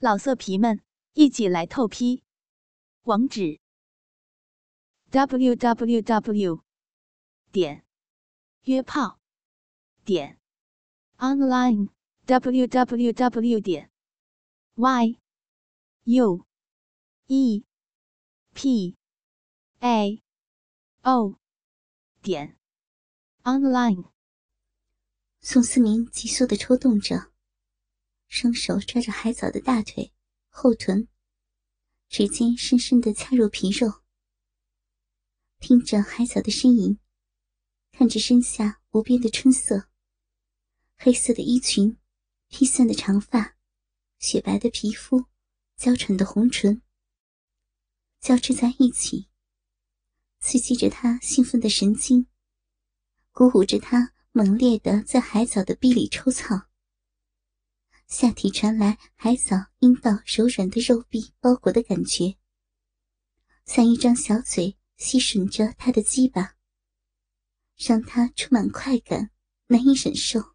老色皮们，一起来透批！网址：w w w 点约炮点 online w w w 点 y u e p a o 点 online。宋思明急速的抽动着。双手抓着海藻的大腿、后臀，指尖深深的掐入皮肉，听着海藻的呻吟，看着身下无边的春色。黑色的衣裙，披散的长发，雪白的皮肤，娇喘的红唇，交织在一起，刺激着他兴奋的神经，鼓舞着他猛烈的在海藻的壁里抽草。下体传来海藻阴道柔软的肉壁包裹的感觉，像一张小嘴吸吮着他的鸡巴，让他充满快感，难以忍受。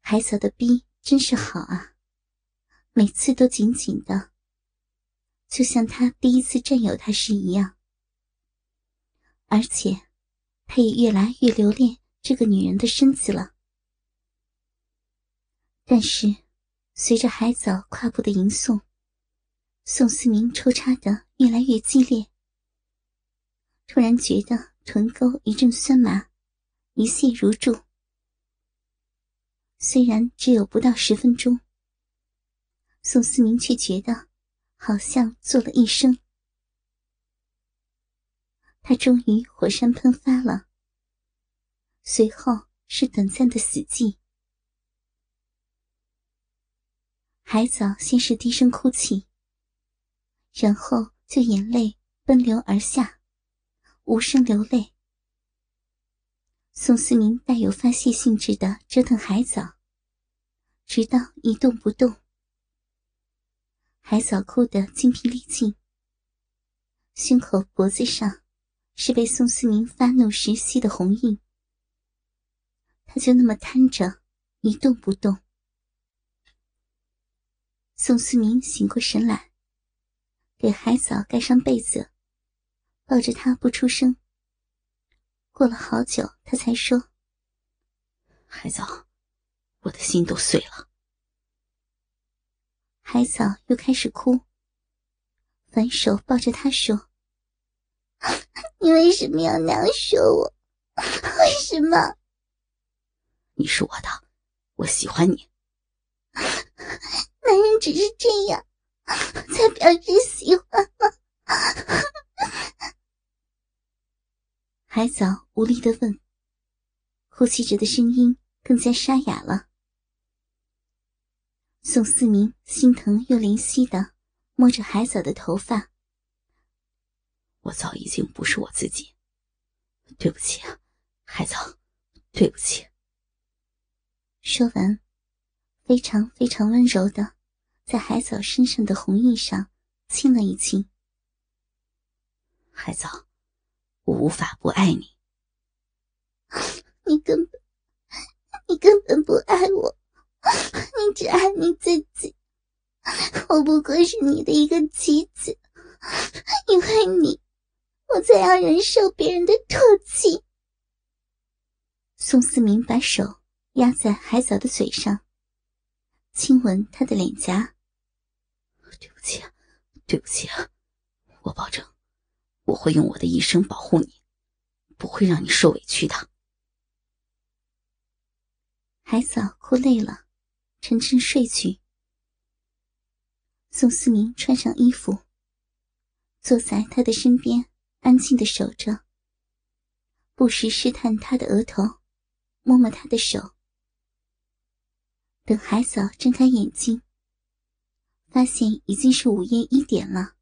海藻的逼真是好啊，每次都紧紧的，就像他第一次占有他时一样。而且，他也越来越留恋这个女人的身子了。但是，随着海藻胯部的吟诵，宋思明抽插的越来越激烈。突然觉得臀沟一阵酸麻，一泻如注。虽然只有不到十分钟，宋思明却觉得好像做了一生。他终于火山喷发了，随后是短暂的死寂。海藻先是低声哭泣，然后就眼泪奔流而下，无声流泪。宋思明带有发泄性质的折腾海藻，直到一动不动。海藻哭得精疲力尽，胸口、脖子上是被宋思明发怒时吸的红印。他就那么瘫着，一动不动。宋思明醒过神来，给海藻盖上被子，抱着他不出声。过了好久，他才说：“海藻，我的心都碎了。”海藻又开始哭，反手抱着他说：“你为什么要那样说我？为什么？你是我的，我喜欢你。”男人只是这样，才表示喜欢吗？海藻无力的问，呼吸着的声音更加沙哑了。宋思明心疼又怜惜的摸着海藻的头发，我早已经不是我自己，对不起啊，海藻，对不起。说完，非常非常温柔的。在海藻身上的红印上亲了一亲。海藻，我无法不爱你。你根本，你根本不爱我，你只爱你自己。我不过是你的一个棋子，因为你，我才要忍受别人的唾弃。宋思明把手压在海藻的嘴上，亲吻他的脸颊。对不起，啊！我保证，我会用我的一生保护你，不会让你受委屈的。海藻哭累了，沉沉睡去。宋思明穿上衣服，坐在他的身边，安静的守着，不时试探他的额头，摸摸他的手。等海藻睁开眼睛。发现已经是午夜一点了，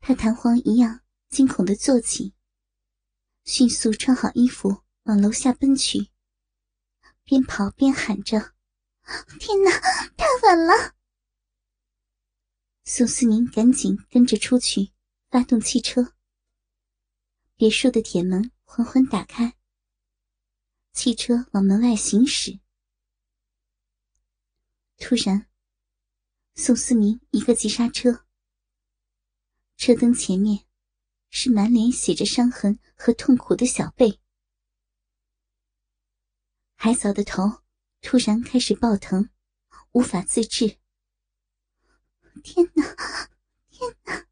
他弹簧一样惊恐的坐起，迅速穿好衣服往楼下奔去，边跑边喊着：“天哪，太晚了！”宋思明赶紧跟着出去，发动汽车。别墅的铁门缓缓打开，汽车往门外行驶。突然，宋思明一个急刹车，车灯前面是满脸写着伤痕和痛苦的小贝。海嫂的头突然开始爆疼，无法自制。天哪，天哪！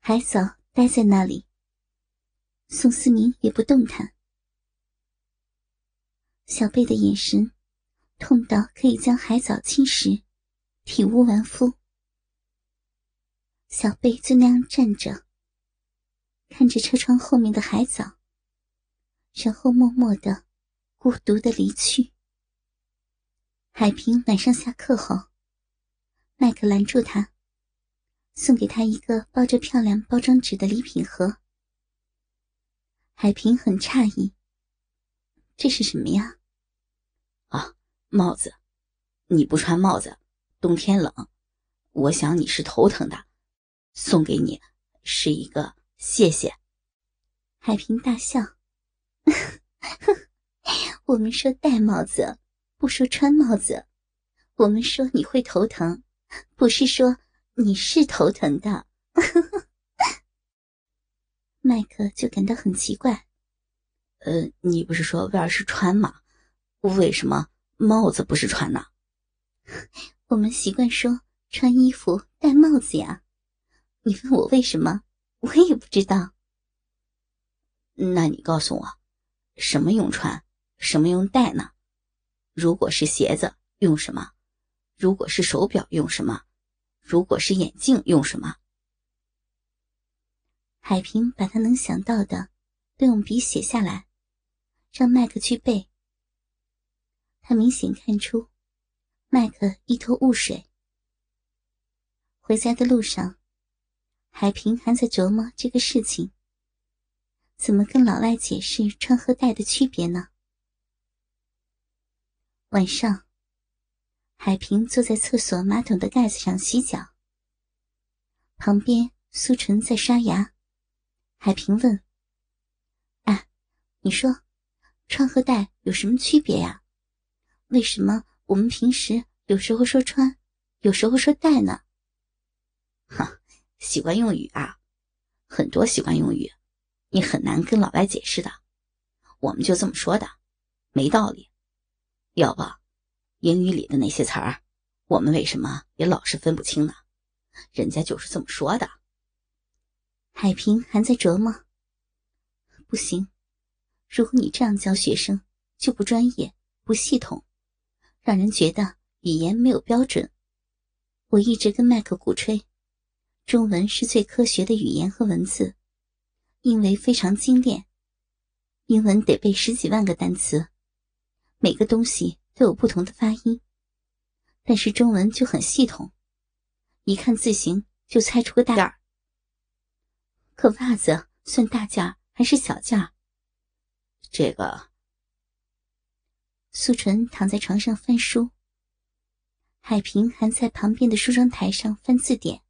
海藻呆在那里，宋思明也不动弹。小贝的眼神痛到可以将海藻侵蚀，体无完肤。小贝就那样站着，看着车窗后面的海藻，然后默默的、孤独的离去。海平晚上下课后，麦克拦住他，送给他一个包着漂亮包装纸的礼品盒。海平很诧异。这是什么呀？啊，帽子！你不穿帽子，冬天冷，我想你是头疼的，送给你是一个谢谢。海平大笑，我们说戴帽子，不说穿帽子。我们说你会头疼，不是说你是头疼的。麦克就感到很奇怪。呃，你不是说威尔是穿吗？为什么帽子不是穿呢？我们习惯说穿衣服戴帽子呀。你问我为什么，我也不知道。那你告诉我，什么用穿，什么用戴呢？如果是鞋子用什么？如果是手表用什么？如果是眼镜用什么？海平把他能想到的都用笔写下来。让麦克去背。他明显看出，麦克一头雾水。回家的路上，海平还在琢磨这个事情：怎么跟老外解释穿和戴的区别呢？晚上，海平坐在厕所马桶的盖子上洗脚，旁边苏纯在刷牙。海平问：“哎，你说？”穿和戴有什么区别呀？为什么我们平时有时候说穿，有时候说戴呢？哈，习惯用语啊，很多习惯用语，你很难跟老外解释的。我们就这么说的，没道理。要不，英语里的那些词儿，我们为什么也老是分不清呢？人家就是这么说的。海平还在琢磨，不行。如果你这样教学生，就不专业、不系统，让人觉得语言没有标准。我一直跟麦克鼓吹，中文是最科学的语言和文字，因为非常精炼。英文得背十几万个单词，每个东西都有不同的发音，但是中文就很系统，一看字形就猜出个大件。可袜子算大件还是小件？这个，素纯躺在床上翻书，海平还在旁边的梳妆台上翻字典。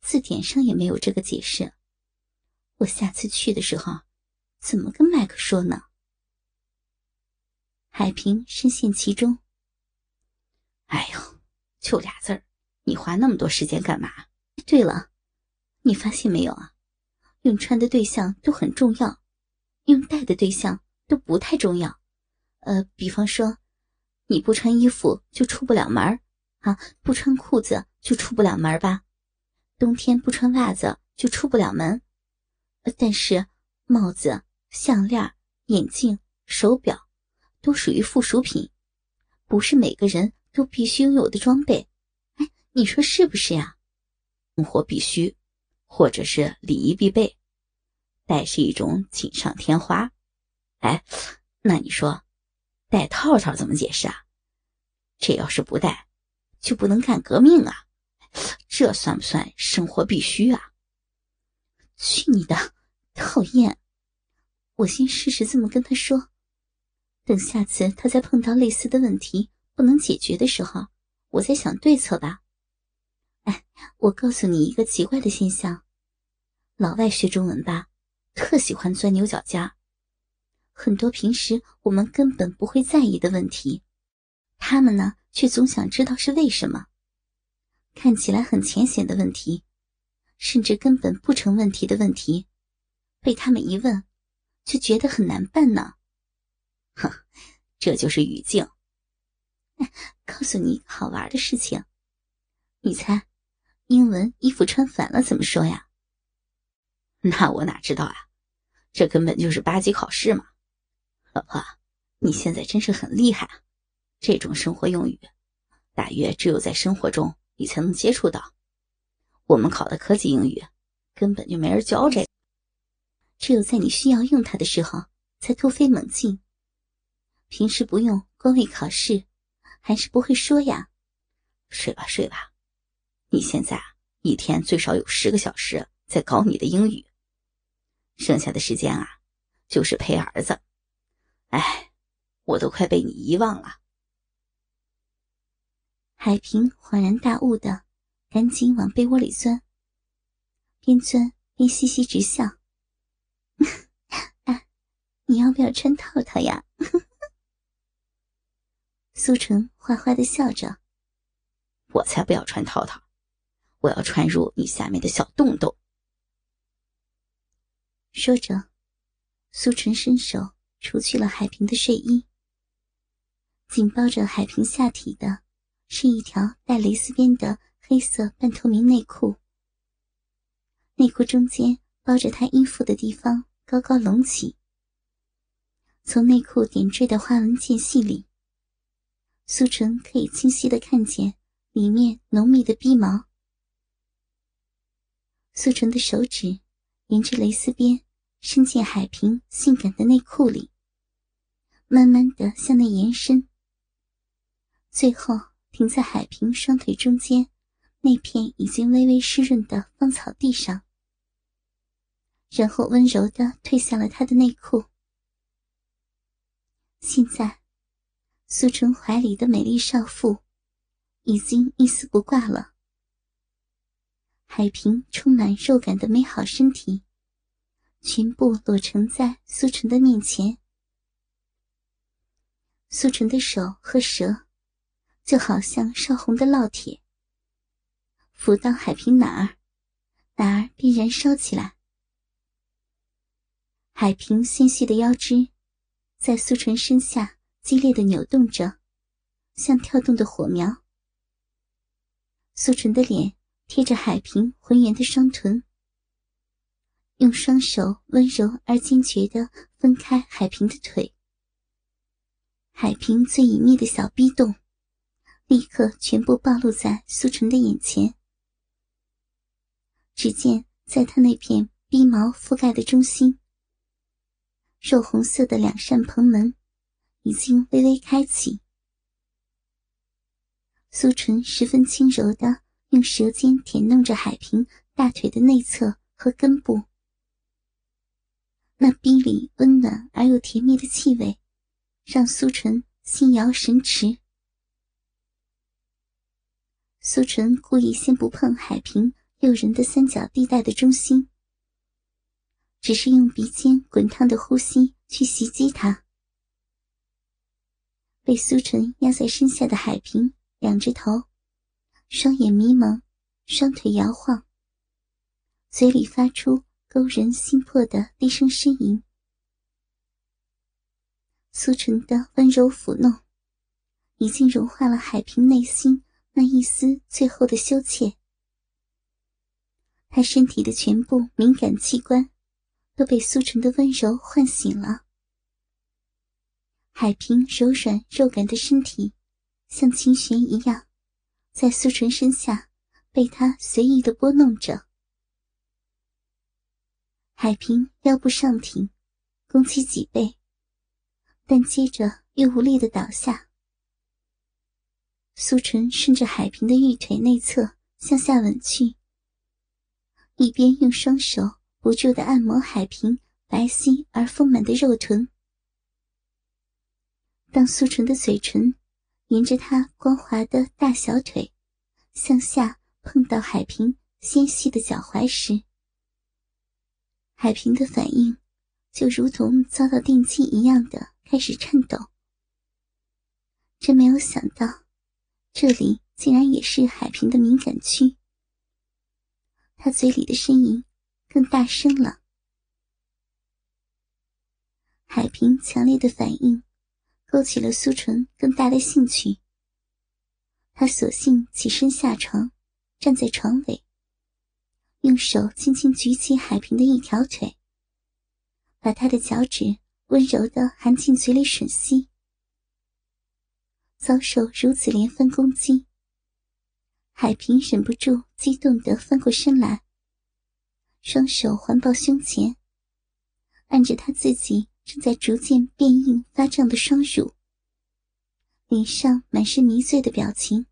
字典上也没有这个解释。我下次去的时候，怎么跟麦克说呢？海平深陷其中。哎呦，就俩字儿，你花那么多时间干嘛？对了，你发现没有啊？用穿的对象都很重要。用戴的对象都不太重要，呃，比方说，你不穿衣服就出不了门啊，不穿裤子就出不了门吧？冬天不穿袜子就出不了门，但是帽子、项链、眼镜、手表都属于附属品，不是每个人都必须拥有的装备。哎，你说是不是呀？生活必须，或者是礼仪必备。戴是一种锦上添花，哎，那你说，戴套套怎么解释啊？这要是不戴，就不能干革命啊？这算不算生活必须啊？去你的，讨厌！我先试试这么跟他说，等下次他再碰到类似的问题不能解决的时候，我再想对策吧。哎，我告诉你一个奇怪的现象，老外学中文吧。特喜欢钻牛角尖，很多平时我们根本不会在意的问题，他们呢，却总想知道是为什么。看起来很浅显的问题，甚至根本不成问题的问题，被他们一问，就觉得很难办呢。哼，这就是语境。告诉你好玩的事情，你猜，英文衣服穿反了怎么说呀？那我哪知道啊？这根本就是八级考试嘛。老婆，你现在真是很厉害啊！这种生活用语，大约只有在生活中你才能接触到。我们考的科技英语，根本就没人教这个。只有在你需要用它的时候，才突飞猛进。平时不用，光为考试，还是不会说呀。睡吧睡吧，你现在啊一天最少有十个小时在搞你的英语，剩下的时间啊，就是陪儿子。哎，我都快被你遗忘了。海平恍然大悟的，赶紧往被窝里钻，边钻边嘻嘻直笑。啊，你要不要穿套套呀？苏成坏坏的笑着：“我才不要穿套套，我要穿入你下面的小洞洞。”说着，苏成伸手除去了海平的睡衣，紧包着海平下体的。是一条带蕾丝边的黑色半透明内裤，内裤中间包着她衣服的地方高高隆起。从内裤点缀的花纹间隙里，苏纯可以清晰的看见里面浓密的逼毛。苏纯的手指沿着蕾丝边伸进海平性感的内裤里，慢慢的向内延伸，最后。停在海平双腿中间那片已经微微湿润的芳草地上，然后温柔的褪下了他的内裤。现在，苏纯怀里的美丽少妇已经一丝不挂了。海平充满肉感的美好身体，全部裸呈在苏晨的面前。苏纯的手和舌。就好像烧红的烙铁，浮到海平哪儿，哪儿便燃烧起来。海平纤细的腰肢在苏纯身下激烈的扭动着，像跳动的火苗。苏纯的脸贴着海平浑圆的双臀，用双手温柔而坚决地分开海平的腿。海平最隐秘的小逼洞。立刻全部暴露在苏纯的眼前。只见在他那片逼毛覆盖的中心，肉红色的两扇棚门已经微微开启。苏纯十分轻柔的用舌尖舔弄着海平大腿的内侧和根部，那逼里温暖而又甜蜜的气味，让苏纯心摇神驰。苏纯故意先不碰海平诱人的三角地带的中心，只是用鼻尖滚烫的呼吸去袭击他。被苏纯压在身下的海平仰着头，双眼迷蒙，双腿摇晃，嘴里发出勾人心魄的低声呻吟。苏晨的温柔抚弄，已经融化了海平内心。那一丝最后的羞怯，他身体的全部敏感器官都被苏晨的温柔唤醒了。海平柔软肉感的身体，像琴弦一样，在苏晨身下被他随意的拨弄着。海平腰部上挺，弓起脊背，但接着又无力的倒下。苏纯顺着海平的玉腿内侧向下吻去，一边用双手不住的按摩海平白皙而丰满的肉臀。当苏纯的嘴唇沿着她光滑的大小腿向下碰到海平纤细的脚踝时，海平的反应就如同遭到电击一样的开始颤抖。真没有想到，这里竟然也是海平的敏感区。他嘴里的呻吟更大声了。海平强烈的反应，勾起了苏纯更大的兴趣。他索性起身下床，站在床尾，用手轻轻举起海平的一条腿，把他的脚趾温柔的含进嘴里吮吸。遭受如此连番攻击，海平忍不住激动地翻过身来，双手环抱胸前，按着他自己正在逐渐变硬发胀的双乳，脸上满是迷醉的表情。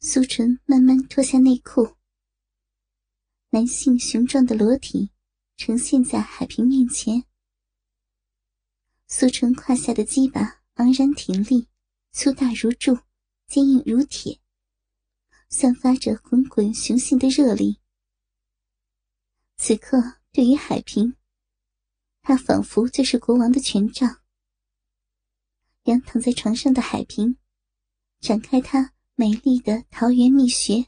苏纯慢慢脱下内裤，男性雄壮的裸体呈现在海平面前，苏纯胯下的鸡巴。昂然挺立，粗大如柱，坚硬如铁，散发着滚滚雄性的热力。此刻，对于海平，他仿佛就是国王的权杖。仰躺在床上的海平，展开他美丽的桃源蜜穴，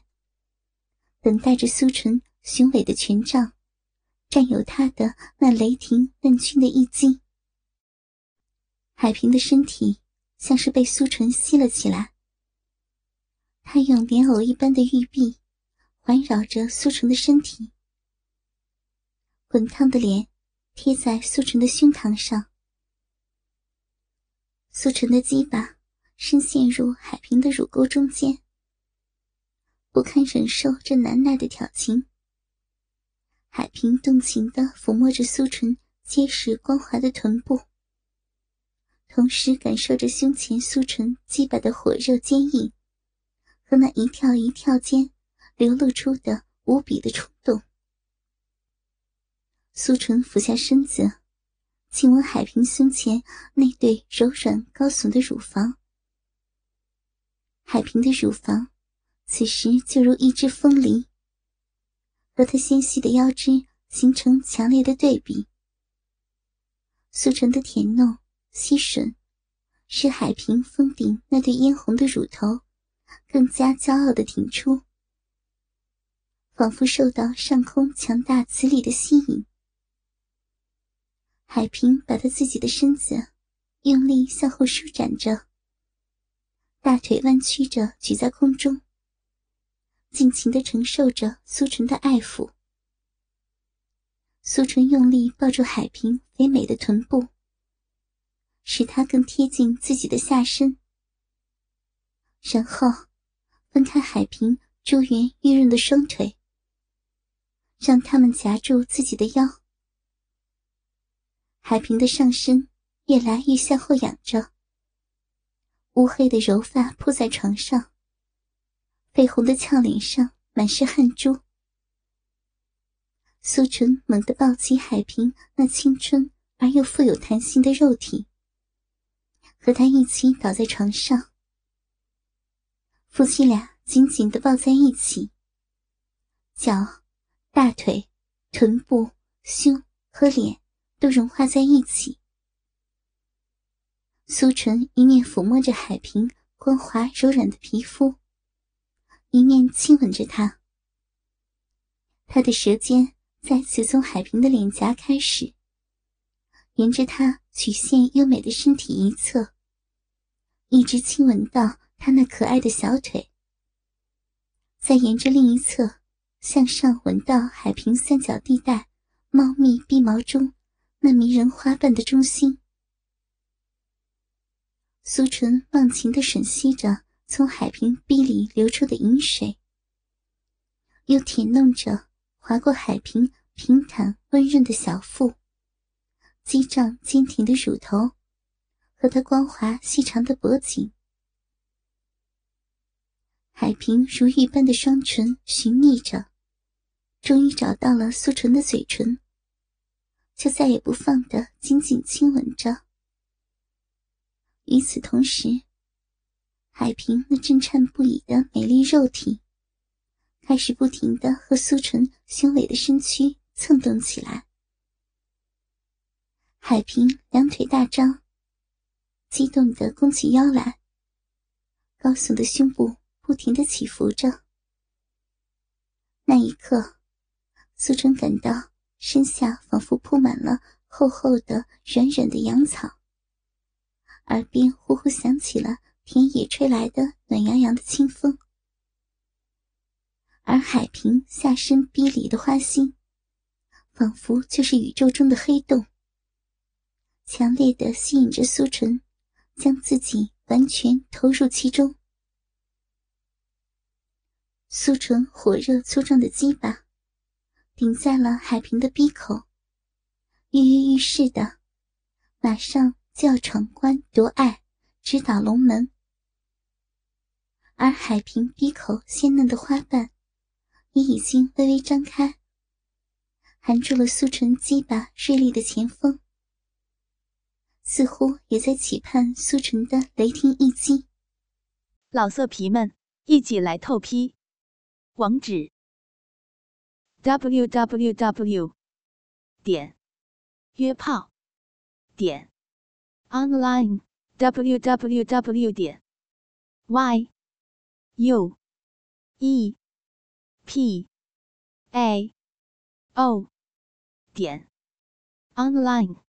等待着苏纯雄伟的权杖，占有他的那雷霆万钧的一击。海平的身体像是被苏纯吸了起来，他用莲藕一般的玉臂环绕着苏纯的身体，滚烫的脸贴在苏纯的胸膛上，苏纯的鸡巴深陷入海平的乳沟中间，不堪忍受这难耐的挑情，海平动情地抚摸着苏纯结实光滑的臀部。同时感受着胸前苏纯鸡巴的火热坚硬，和那一跳一跳间流露出的无比的冲动。苏纯俯下身子，亲吻海平胸前那对柔软高耸的乳房。海平的乳房此时就如一只风铃，和他纤细的腰肢形成强烈的对比。苏纯的甜弄。吸吮，使海平峰顶那对嫣红的乳头更加骄傲的挺出，仿佛受到上空强大磁力的吸引。海平把他自己的身子用力向后舒展着，大腿弯曲着举在空中，尽情的承受着苏纯的爱抚。苏纯用力抱住海平肥美的臀部。使他更贴近自己的下身，然后分开海平珠圆玉润的双腿，让他们夹住自己的腰。海平的上身越来越向后仰着，乌黑的柔发铺在床上，绯红的俏脸上满是汗珠。苏纯猛地抱起海平那青春而又富有弹性的肉体。和他一起倒在床上，夫妻俩紧紧的抱在一起，脚、大腿、臀部、胸和脸都融化在一起。苏纯一面抚摸着海平光滑柔软的皮肤，一面亲吻着他。他的舌尖再次从海平的脸颊开始，沿着他曲线优美的身体一侧。一直亲吻到他那可爱的小腿，再沿着另一侧向上吻到海平三角地带茂密臂毛中那迷人花瓣的中心。苏纯忘情的吮吸着从海平壁里流出的饮水，又舔弄着划过海平平坦温润的小腹，激胀坚挺的乳头。和他光滑细长的脖颈，海平如玉般的双唇寻觅着，终于找到了素纯的嘴唇，就再也不放的紧紧亲吻着。与此同时，海平那震颤不已的美丽肉体，开始不停的和苏纯雄伟的身躯蹭动起来。海平两腿大张。激动的弓起腰来，高耸的胸部不停的起伏着。那一刻，苏纯感到身下仿佛铺满了厚厚的、软软的羊草，耳边呼呼响起了田野吹来的暖洋洋的清风，而海平下身逼里的花心，仿佛就是宇宙中的黑洞，强烈的吸引着苏纯，将自己完全投入其中。苏纯火热粗壮的鸡巴顶在了海平的鼻口，跃跃欲试的，马上就要闯关夺爱，直捣龙门。而海平鼻口鲜嫩的花瓣也已经微微张开，含住了苏纯鸡巴锐利的前锋，似乎也在期盼苏纯的雷霆一击。老色皮们，一起来透批！网址：w w w 点约炮点 online w w w 点 y u e. P. A. O. 点。Online。